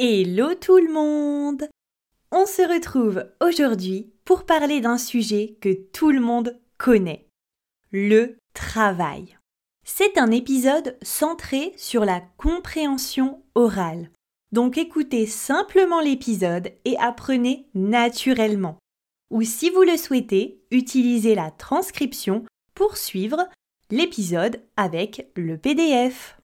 Hello tout le monde On se retrouve aujourd'hui pour parler d'un sujet que tout le monde connaît, le travail. C'est un épisode centré sur la compréhension orale. Donc écoutez simplement l'épisode et apprenez naturellement. Ou si vous le souhaitez, utilisez la transcription pour suivre l'épisode avec le PDF.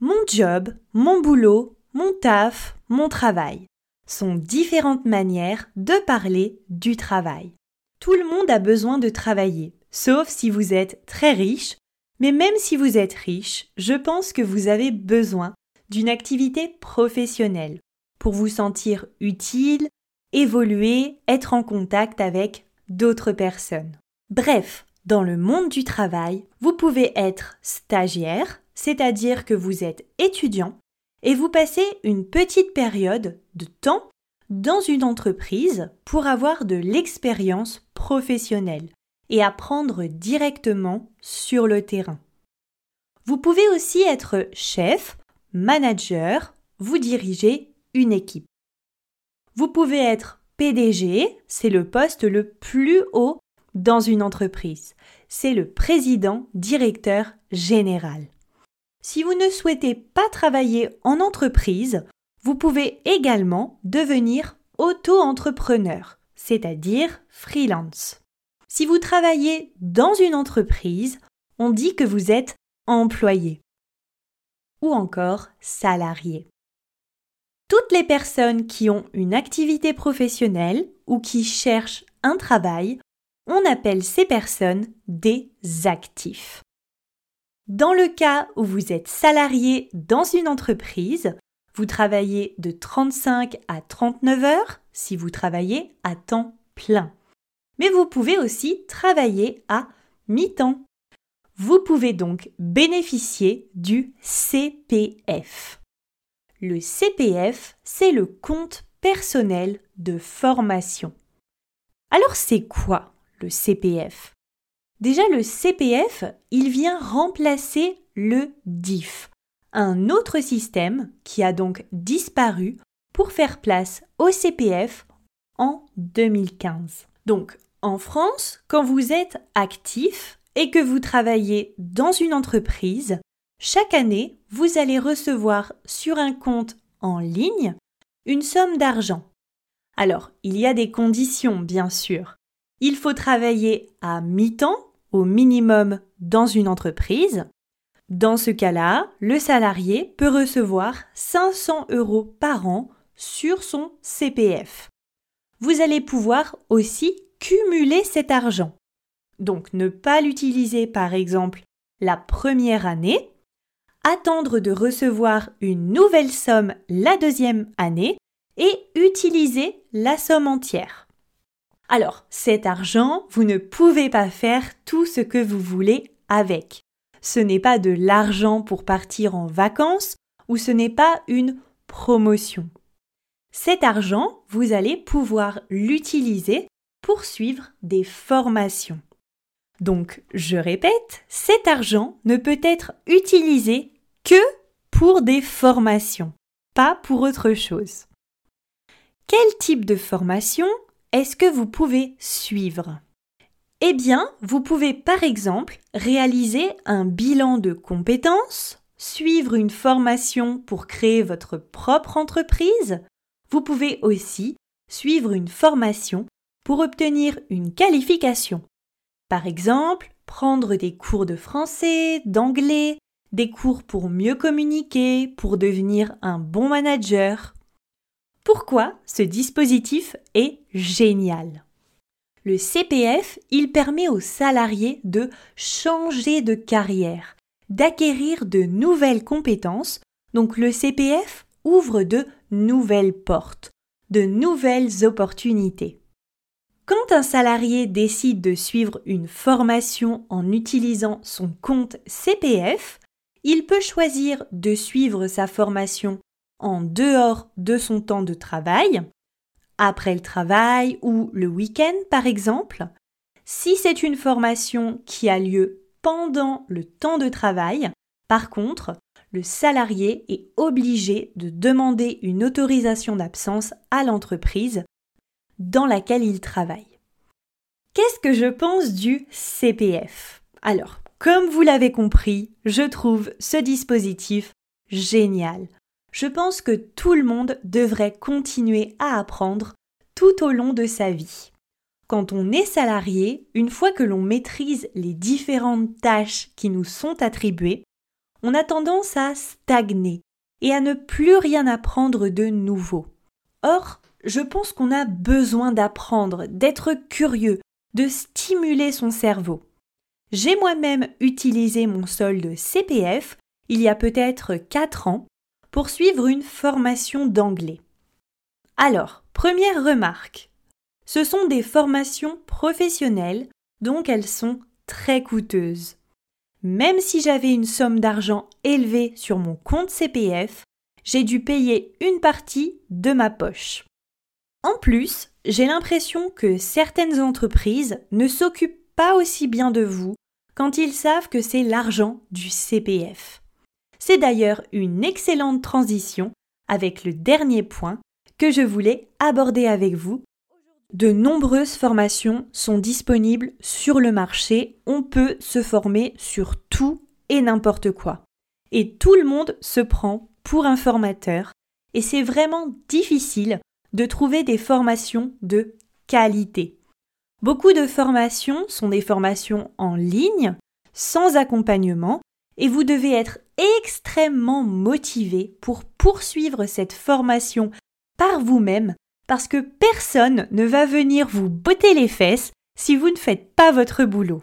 Mon job, mon boulot, mon taf, mon travail sont différentes manières de parler du travail. Tout le monde a besoin de travailler, sauf si vous êtes très riche, mais même si vous êtes riche, je pense que vous avez besoin d'une activité professionnelle pour vous sentir utile, évoluer, être en contact avec d'autres personnes. Bref, dans le monde du travail, vous pouvez être stagiaire, c'est-à-dire que vous êtes étudiant et vous passez une petite période de temps dans une entreprise pour avoir de l'expérience professionnelle et apprendre directement sur le terrain. Vous pouvez aussi être chef, manager, vous dirigez une équipe. Vous pouvez être PDG, c'est le poste le plus haut dans une entreprise. C'est le président directeur général. Si vous ne souhaitez pas travailler en entreprise, vous pouvez également devenir auto-entrepreneur, c'est-à-dire freelance. Si vous travaillez dans une entreprise, on dit que vous êtes employé ou encore salarié. Toutes les personnes qui ont une activité professionnelle ou qui cherchent un travail, on appelle ces personnes des actifs. Dans le cas où vous êtes salarié dans une entreprise, vous travaillez de 35 à 39 heures si vous travaillez à temps plein. Mais vous pouvez aussi travailler à mi-temps. Vous pouvez donc bénéficier du CPF. Le CPF, c'est le compte personnel de formation. Alors c'est quoi le CPF Déjà, le CPF, il vient remplacer le DIF, un autre système qui a donc disparu pour faire place au CPF en 2015. Donc, en France, quand vous êtes actif et que vous travaillez dans une entreprise, chaque année, vous allez recevoir sur un compte en ligne une somme d'argent. Alors, il y a des conditions, bien sûr. Il faut travailler à mi-temps au minimum dans une entreprise. Dans ce cas-là, le salarié peut recevoir 500 euros par an sur son CPF. Vous allez pouvoir aussi cumuler cet argent. Donc ne pas l'utiliser par exemple la première année, attendre de recevoir une nouvelle somme la deuxième année et utiliser la somme entière. Alors, cet argent, vous ne pouvez pas faire tout ce que vous voulez avec. Ce n'est pas de l'argent pour partir en vacances ou ce n'est pas une promotion. Cet argent, vous allez pouvoir l'utiliser pour suivre des formations. Donc, je répète, cet argent ne peut être utilisé que pour des formations, pas pour autre chose. Quel type de formation est-ce que vous pouvez suivre? Eh bien, vous pouvez par exemple réaliser un bilan de compétences, suivre une formation pour créer votre propre entreprise. Vous pouvez aussi suivre une formation pour obtenir une qualification. Par exemple, prendre des cours de français, d'anglais, des cours pour mieux communiquer, pour devenir un bon manager. Pourquoi ce dispositif est génial? Le CPF, il permet aux salariés de changer de carrière, d'acquérir de nouvelles compétences. Donc le CPF ouvre de nouvelles portes, de nouvelles opportunités. Quand un salarié décide de suivre une formation en utilisant son compte CPF, il peut choisir de suivre sa formation en dehors de son temps de travail, après le travail ou le week-end par exemple. Si c'est une formation qui a lieu pendant le temps de travail, par contre, le salarié est obligé de demander une autorisation d'absence à l'entreprise dans laquelle il travaille. Qu'est-ce que je pense du CPF Alors, comme vous l'avez compris, je trouve ce dispositif génial. Je pense que tout le monde devrait continuer à apprendre tout au long de sa vie. Quand on est salarié, une fois que l'on maîtrise les différentes tâches qui nous sont attribuées, on a tendance à stagner et à ne plus rien apprendre de nouveau. Or, je pense qu'on a besoin d'apprendre, d'être curieux, de stimuler son cerveau. J'ai moi-même utilisé mon solde CPF il y a peut-être 4 ans pour suivre une formation d'anglais. Alors, première remarque. Ce sont des formations professionnelles, donc elles sont très coûteuses. Même si j'avais une somme d'argent élevée sur mon compte CPF, j'ai dû payer une partie de ma poche. En plus, j'ai l'impression que certaines entreprises ne s'occupent pas aussi bien de vous quand ils savent que c'est l'argent du CPF. C'est d'ailleurs une excellente transition avec le dernier point que je voulais aborder avec vous. De nombreuses formations sont disponibles sur le marché, on peut se former sur tout et n'importe quoi. Et tout le monde se prend pour un formateur, et c'est vraiment difficile de trouver des formations de qualité. Beaucoup de formations sont des formations en ligne, sans accompagnement, et vous devez être extrêmement motivé pour poursuivre cette formation par vous-même, parce que personne ne va venir vous botter les fesses si vous ne faites pas votre boulot.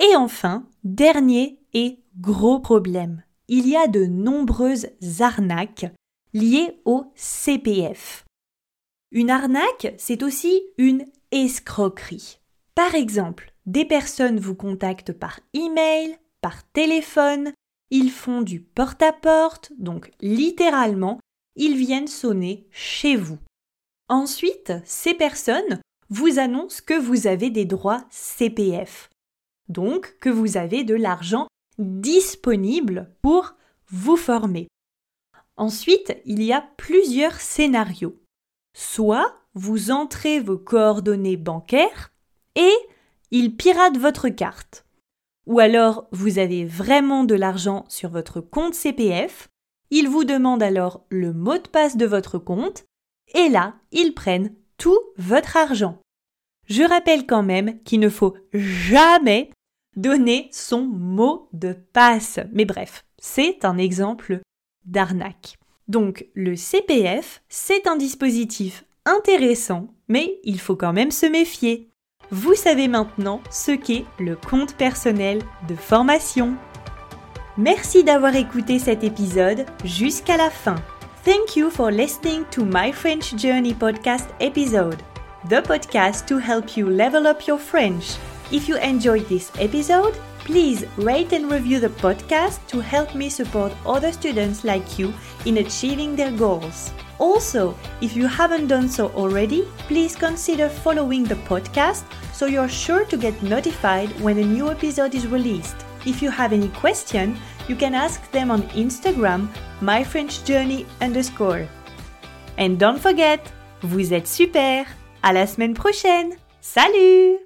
Et enfin, dernier et gros problème, il y a de nombreuses arnaques liées au CPF. Une arnaque, c'est aussi une escroquerie. Par exemple, des personnes vous contactent par email, par téléphone, ils font du porte-à-porte, donc littéralement, ils viennent sonner chez vous. Ensuite, ces personnes vous annoncent que vous avez des droits CPF, donc que vous avez de l'argent disponible pour vous former. Ensuite, il y a plusieurs scénarios. Soit vous entrez vos coordonnées bancaires et ils piratent votre carte. Ou alors vous avez vraiment de l'argent sur votre compte CPF, ils vous demandent alors le mot de passe de votre compte et là, ils prennent tout votre argent. Je rappelle quand même qu'il ne faut jamais donner son mot de passe. Mais bref, c'est un exemple d'arnaque. Donc le CPF, c'est un dispositif intéressant, mais il faut quand même se méfier. Vous savez maintenant ce qu'est le compte personnel de formation. Merci d'avoir écouté cet épisode jusqu'à la fin. Thank you for listening to my French Journey podcast episode, the podcast to help you level up your French. If you enjoyed this episode, Please rate and review the podcast to help me support other students like you in achieving their goals. Also, if you haven't done so already, please consider following the podcast so you're sure to get notified when a new episode is released. If you have any question, you can ask them on Instagram, myfrenchjourney underscore. And don't forget, vous êtes super! À la semaine prochaine! Salut!